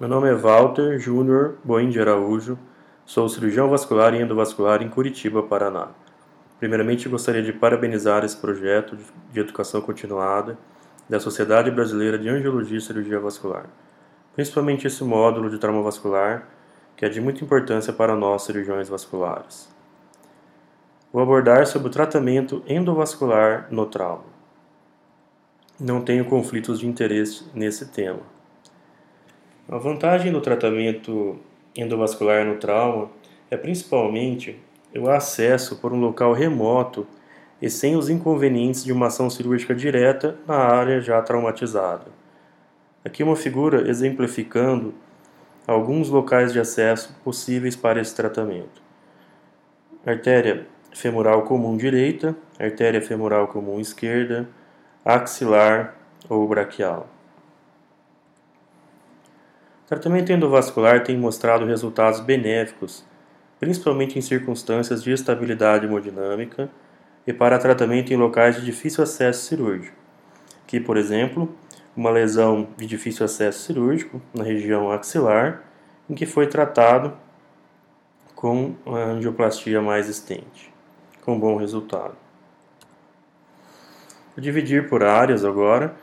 Meu nome é Walter Júnior Boim de Araújo, sou cirurgião vascular e endovascular em Curitiba, Paraná. Primeiramente, gostaria de parabenizar esse projeto de educação continuada da Sociedade Brasileira de Angiologia e Cirurgia Vascular, principalmente esse módulo de trauma vascular, que é de muita importância para nós cirurgiões vasculares. Vou abordar sobre o tratamento endovascular no trauma. Não tenho conflitos de interesse nesse tema. A vantagem do tratamento endovascular no trauma é principalmente o acesso por um local remoto e sem os inconvenientes de uma ação cirúrgica direta na área já traumatizada. Aqui uma figura exemplificando alguns locais de acesso possíveis para esse tratamento. Artéria femoral comum direita, artéria femoral comum esquerda, axilar ou braquial. Tratamento endovascular tem mostrado resultados benéficos, principalmente em circunstâncias de estabilidade hemodinâmica e para tratamento em locais de difícil acesso cirúrgico, que, por exemplo, uma lesão de difícil acesso cirúrgico na região axilar, em que foi tratado com a angioplastia mais extente, com bom resultado. Vou dividir por áreas agora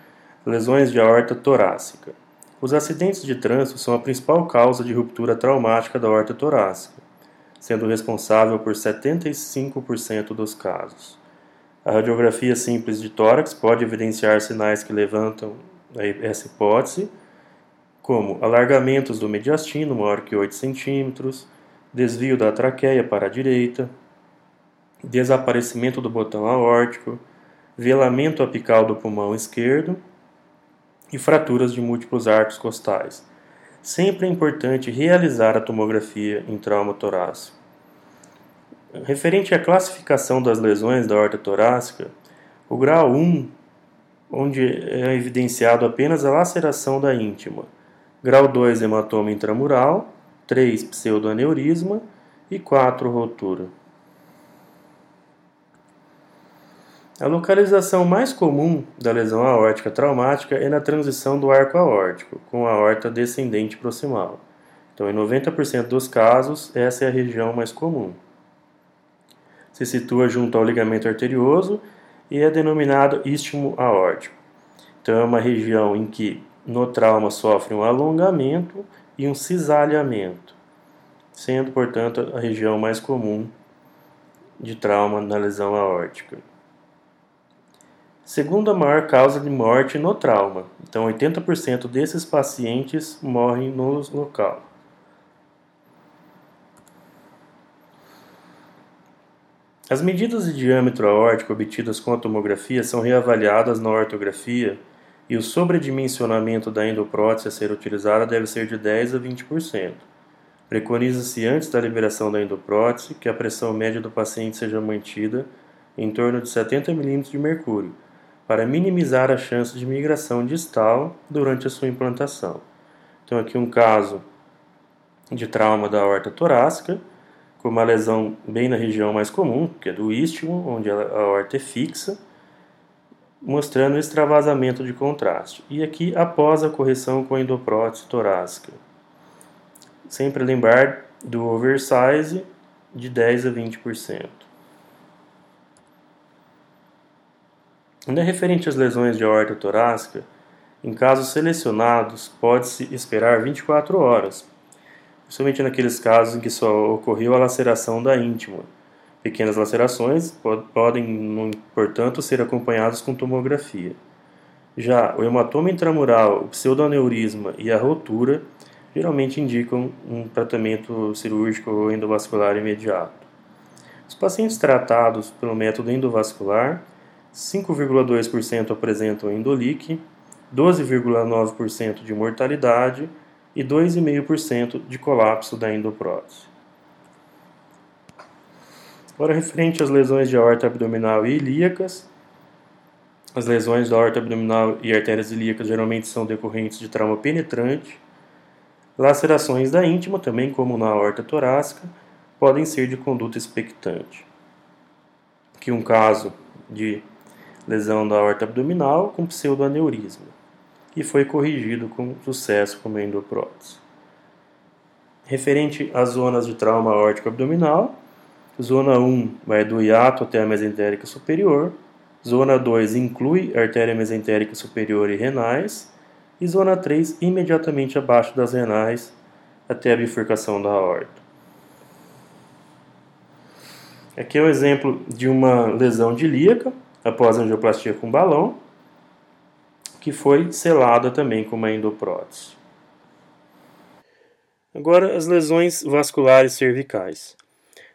lesões de aorta torácica. Os acidentes de trânsito são a principal causa de ruptura traumática da horta torácica, sendo responsável por 75% dos casos. A radiografia simples de tórax pode evidenciar sinais que levantam essa hipótese, como alargamentos do mediastino maior que 8 cm, desvio da traqueia para a direita, desaparecimento do botão aórtico, velamento apical do pulmão esquerdo e fraturas de múltiplos arcos costais. Sempre é importante realizar a tomografia em trauma torácico. Referente à classificação das lesões da horta torácica, o grau 1, onde é evidenciado apenas a laceração da íntima, grau 2, hematoma intramural, 3, pseudoaneurisma e 4, rotura. A localização mais comum da lesão aórtica traumática é na transição do arco aórtico, com a aorta descendente proximal. Então, em 90% dos casos, essa é a região mais comum. Se situa junto ao ligamento arterioso e é denominado istmo aórtico. Então, é uma região em que no trauma sofre um alongamento e um cisalhamento, sendo, portanto, a região mais comum de trauma na lesão aórtica segunda maior causa de morte no trauma. Então, 80% desses pacientes morrem no local. As medidas de diâmetro aórtico obtidas com a tomografia são reavaliadas na ortografia e o sobredimensionamento da endoprótese a ser utilizada deve ser de 10 a 20%. Preconiza-se antes da liberação da endoprótese que a pressão média do paciente seja mantida em torno de 70 mm de mercúrio, para minimizar a chance de migração distal durante a sua implantação. Então, aqui um caso de trauma da aorta torácica, com uma lesão bem na região mais comum, que é do istmo, onde a aorta é fixa, mostrando extravasamento de contraste. E aqui após a correção com a endoprótese torácica. Sempre lembrar do oversize de 10 a 20%. Ainda referente às lesões de aorta torácica, em casos selecionados, pode-se esperar 24 horas, principalmente naqueles casos em que só ocorreu a laceração da íntima. Pequenas lacerações podem, portanto, ser acompanhadas com tomografia. Já o hematoma intramural, o pseudoaneurisma e a rotura geralmente indicam um tratamento cirúrgico ou endovascular imediato. Os pacientes tratados pelo método endovascular 5,2% apresentam endolique, 12,9% de mortalidade e 2,5% de colapso da endoprótese. Agora, referente às lesões de aorta abdominal e ilíacas, as lesões da aorta abdominal e artérias ilíacas geralmente são decorrentes de trauma penetrante. Lacerações da íntima, também como na aorta torácica, podem ser de conduta expectante. Aqui um caso de lesão da aorta abdominal com pseudoaneurisma, e foi corrigido com sucesso com endoprótese. Referente às zonas de trauma aórtico abdominal, zona 1 vai do hiato até a mesentérica superior, zona 2 inclui artéria mesentérica superior e renais, e zona 3 imediatamente abaixo das renais até a bifurcação da aorta. Aqui é um exemplo de uma lesão de ilíaca após angioplastia com balão, que foi selada também com uma endoprótese. Agora, as lesões vasculares cervicais.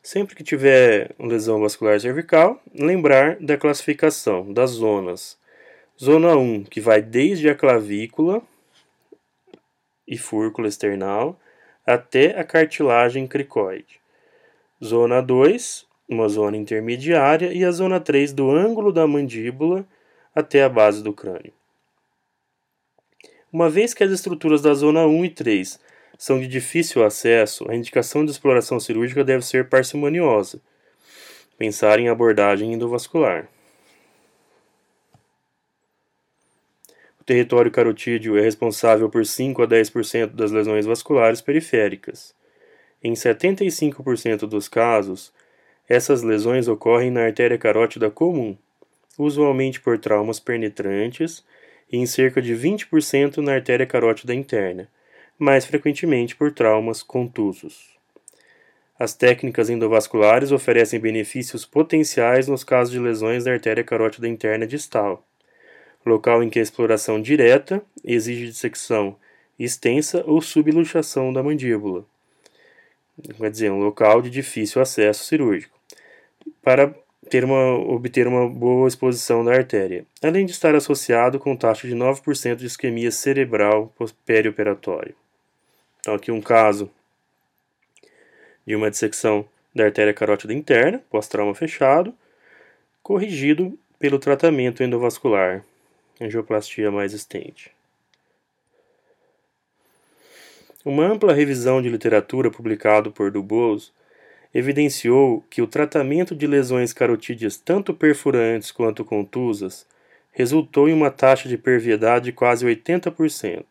Sempre que tiver lesão vascular cervical, lembrar da classificação das zonas. Zona 1, que vai desde a clavícula e fúrcula external até a cartilagem cricoide. Zona 2, uma zona intermediária, e a zona 3, do ângulo da mandíbula até a base do crânio. Uma vez que as estruturas da zona 1 e 3 são de difícil acesso, a indicação de exploração cirúrgica deve ser parcimoniosa. Pensar em abordagem endovascular. O território carotídeo é responsável por 5 a 10% das lesões vasculares periféricas. Em 75% dos casos, essas lesões ocorrem na artéria carótida comum, usualmente por traumas penetrantes, e em cerca de 20% na artéria carótida interna mais frequentemente por traumas contusos. As técnicas endovasculares oferecem benefícios potenciais nos casos de lesões da artéria carótida interna distal, local em que a exploração direta exige dissecção extensa ou subluxação da mandíbula. Quer dizer, um local de difícil acesso cirúrgico, para ter uma, obter uma boa exposição da artéria, além de estar associado com taxa de 9% de isquemia cerebral perioperatória. Então, aqui um caso de uma dissecção da artéria carótida interna, pós-trauma fechado, corrigido pelo tratamento endovascular, angioplastia mais extente. Uma ampla revisão de literatura publicada por Dubose evidenciou que o tratamento de lesões carotídeas tanto perfurantes quanto contusas resultou em uma taxa de perviedade de quase 80%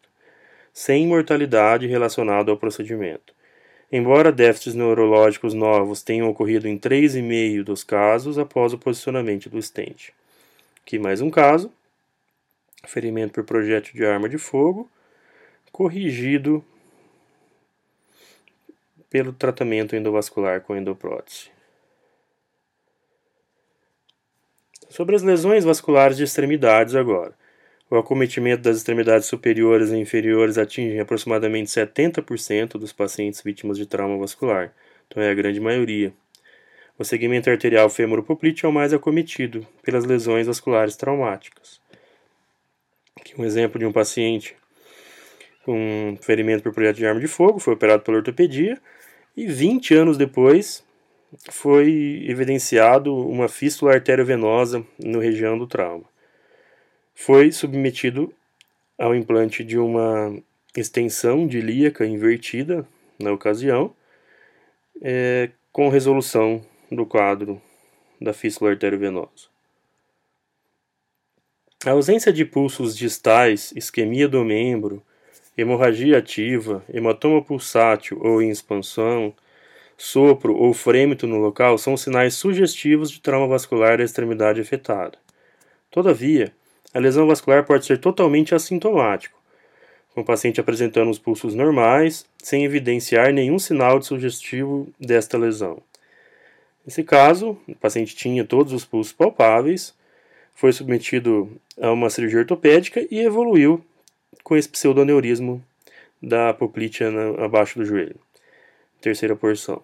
sem mortalidade relacionada ao procedimento. Embora déficits neurológicos novos tenham ocorrido em 3,5% dos casos após o posicionamento do estente. Aqui mais um caso: ferimento por projétil de arma de fogo, corrigido pelo tratamento endovascular com endoprótese. Sobre as lesões vasculares de extremidades agora. O acometimento das extremidades superiores e inferiores atinge aproximadamente 70% dos pacientes vítimas de trauma vascular, então é a grande maioria. O segmento arterial fêmuro-poplíteo é o mais acometido pelas lesões vasculares traumáticas. Aqui um exemplo de um paciente com ferimento por projeto de arma de fogo, foi operado pela ortopedia e 20 anos depois foi evidenciado uma fístula arteriovenosa no região do trauma foi submetido ao implante de uma extensão de ilíaca invertida na ocasião, é, com resolução do quadro da fístula arteriovenosa. A ausência de pulsos distais, isquemia do membro, hemorragia ativa, hematoma pulsátil ou em expansão, sopro ou frêmito no local são sinais sugestivos de trauma vascular da extremidade afetada. Todavia, a lesão vascular pode ser totalmente assintomático, com o paciente apresentando os pulsos normais, sem evidenciar nenhum sinal de sugestivo desta lesão. Nesse caso, o paciente tinha todos os pulsos palpáveis, foi submetido a uma cirurgia ortopédica e evoluiu com esse pseudoneurismo da apoplítea abaixo do joelho. Terceira porção.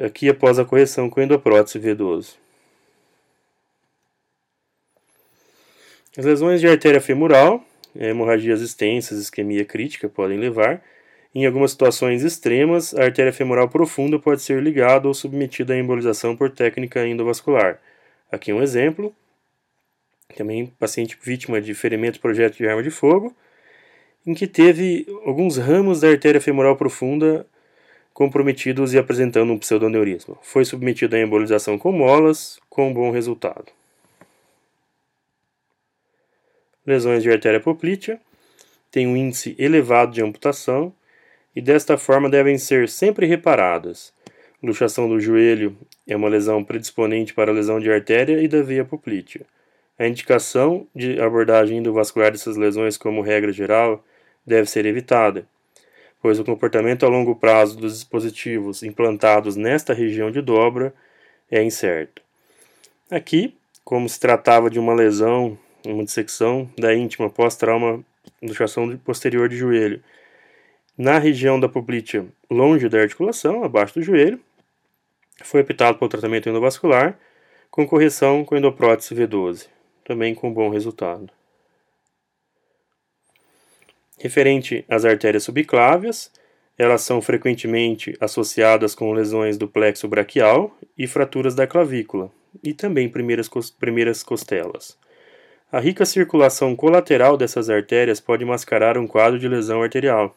Aqui após a correção com endoprótese V12. As lesões de artéria femoral, hemorragias extensas, isquemia crítica podem levar. Em algumas situações extremas, a artéria femoral profunda pode ser ligada ou submetida à embolização por técnica endovascular. Aqui um exemplo. Também paciente vítima de ferimento projeto de arma de fogo, em que teve alguns ramos da artéria femoral profunda comprometidos e apresentando um pseudoneurisma. Foi submetido à embolização com molas, com bom resultado lesões de artéria poplítea, tem um índice elevado de amputação e desta forma devem ser sempre reparadas. Luxação do joelho é uma lesão predisponente para lesão de artéria e da veia poplítea. A indicação de abordagem endovascular dessas lesões, como regra geral, deve ser evitada, pois o comportamento a longo prazo dos dispositivos implantados nesta região de dobra é incerto. Aqui, como se tratava de uma lesão, uma dissecção da íntima pós-trauma luxação posterior de joelho, na região da poplítea longe da articulação, abaixo do joelho, foi optado pelo tratamento endovascular com correção com endoprótese V12, também com bom resultado. Referente às artérias subclávias, elas são frequentemente associadas com lesões do plexo braquial e fraturas da clavícula, e também primeiras, primeiras costelas. A rica circulação colateral dessas artérias pode mascarar um quadro de lesão arterial.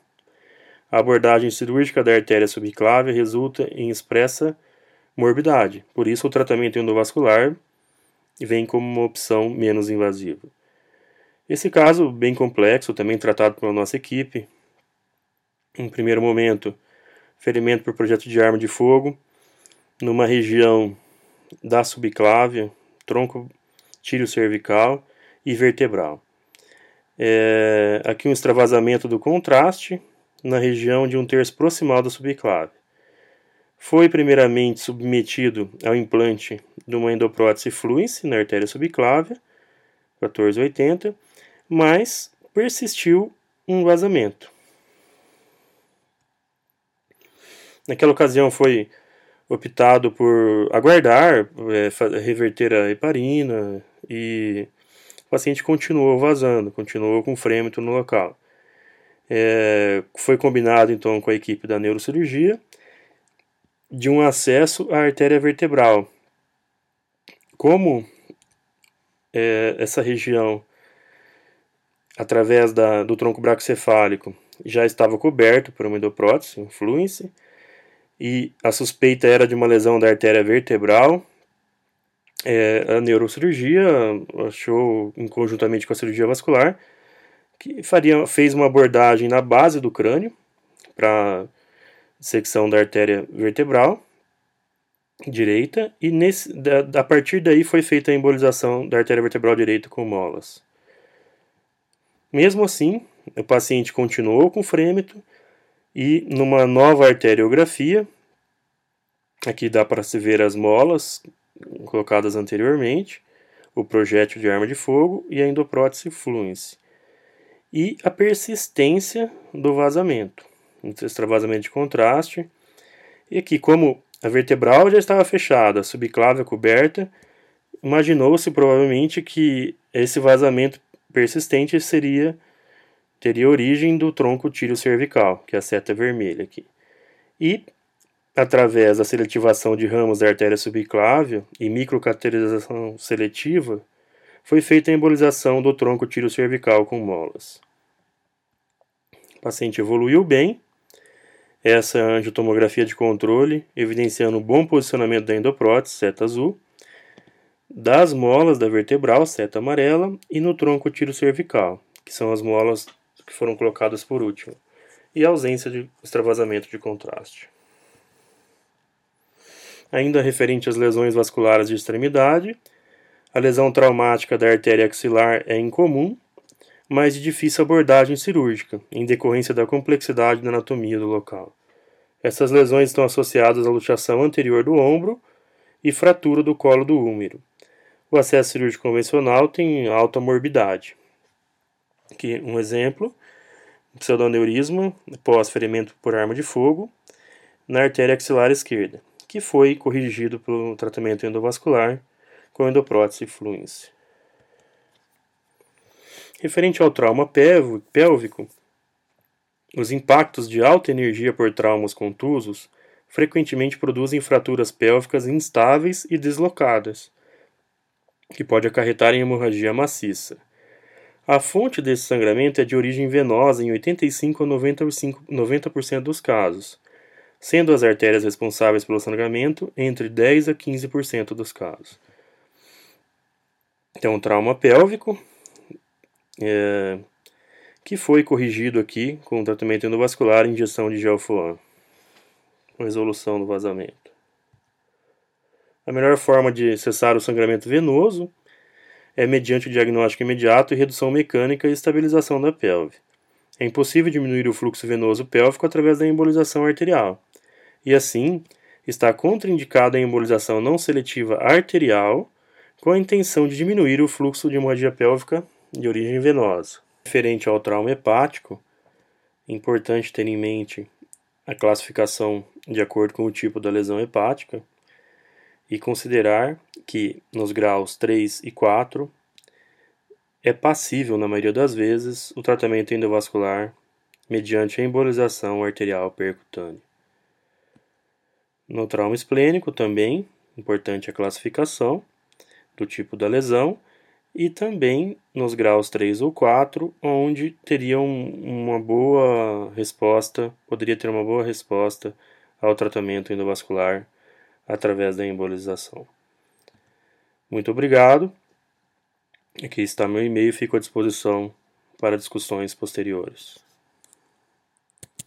A abordagem cirúrgica da artéria subclávia resulta em expressa morbidade, por isso o tratamento endovascular vem como uma opção menos invasiva. Esse caso, bem complexo, também tratado pela nossa equipe, em primeiro momento, ferimento por projeto de arma de fogo, numa região da subclávia, tronco tírio cervical e vertebral. É, aqui um extravasamento do contraste na região de um terço proximal da subclávia. Foi primeiramente submetido ao implante de uma endoprótese fluence na artéria subclávia, 1480, mas persistiu um vazamento. Naquela ocasião foi optado por aguardar, é, reverter a heparina e o paciente continuou vazando, continuou com frêmito no local. É, foi combinado então com a equipe da neurocirurgia de um acesso à artéria vertebral. Como é, essa região, através da, do tronco bracocefálico, já estava coberto por uma endoprótese, um e a suspeita era de uma lesão da artéria vertebral, é, a neurocirurgia achou, conjuntamente com a cirurgia vascular, que faria, fez uma abordagem na base do crânio para secção da artéria vertebral direita e nesse, da, a partir daí foi feita a embolização da artéria vertebral direita com molas. Mesmo assim, o paciente continuou com frêmito e numa nova arteriografia, aqui dá para se ver as molas colocadas anteriormente, o projétil de arma de fogo e a endoprótese fluence. E a persistência do vazamento um extravasamento de contraste. E aqui, como a vertebral já estava fechada, a subclávia coberta, imaginou-se provavelmente que esse vazamento persistente seria teria origem do tronco tiro cervical, que é a seta vermelha aqui. E através da seletivação de ramos da artéria subclávia e microcaterização seletiva, foi feita a embolização do tronco tiro cervical com molas. O paciente evoluiu bem essa angiotomografia de controle, evidenciando o bom posicionamento da endoprótese, seta azul, das molas da vertebral, seta amarela, e no tronco tiro cervical, que são as molas que foram colocadas por último, e a ausência de extravasamento de contraste. Ainda referente às lesões vasculares de extremidade, a lesão traumática da artéria axilar é incomum, mas de difícil abordagem cirúrgica, em decorrência da complexidade da anatomia do local. Essas lesões estão associadas à luxação anterior do ombro e fratura do colo do úmero. O acesso cirúrgico convencional tem alta morbidade. Aqui um exemplo, pseudoneurisma pós-ferimento por arma de fogo na artéria axilar esquerda, que foi corrigido pelo tratamento endovascular com endoprótese fluence. Referente ao trauma pélvico, os impactos de alta energia por traumas contusos frequentemente produzem fraturas pélvicas instáveis e deslocadas, que pode acarretar em hemorragia maciça. A fonte desse sangramento é de origem venosa em 85 a 95, 90% dos casos, sendo as artérias responsáveis pelo sangramento entre 10 a 15% dos casos. Então, trauma pélvico, é, que foi corrigido aqui com tratamento endovascular e injeção de gelfoam, com resolução do vazamento. A melhor forma de cessar o sangramento venoso é mediante o diagnóstico imediato e redução mecânica e estabilização da pelve. É impossível diminuir o fluxo venoso pélvico através da embolização arterial. E assim, está contraindicada a embolização não seletiva arterial com a intenção de diminuir o fluxo de hemorragia pélvica de origem venosa. Referente ao trauma hepático, é importante ter em mente a classificação de acordo com o tipo da lesão hepática e considerar que nos graus 3 e 4 é passível, na maioria das vezes, o tratamento endovascular mediante a embolização arterial percutânea. No trauma esplênico também, importante a classificação do tipo da lesão e também nos graus 3 ou 4, onde teria um, uma boa resposta, poderia ter uma boa resposta ao tratamento endovascular através da embolização. Muito obrigado. Aqui está meu e-mail, fico à disposição para discussões posteriores.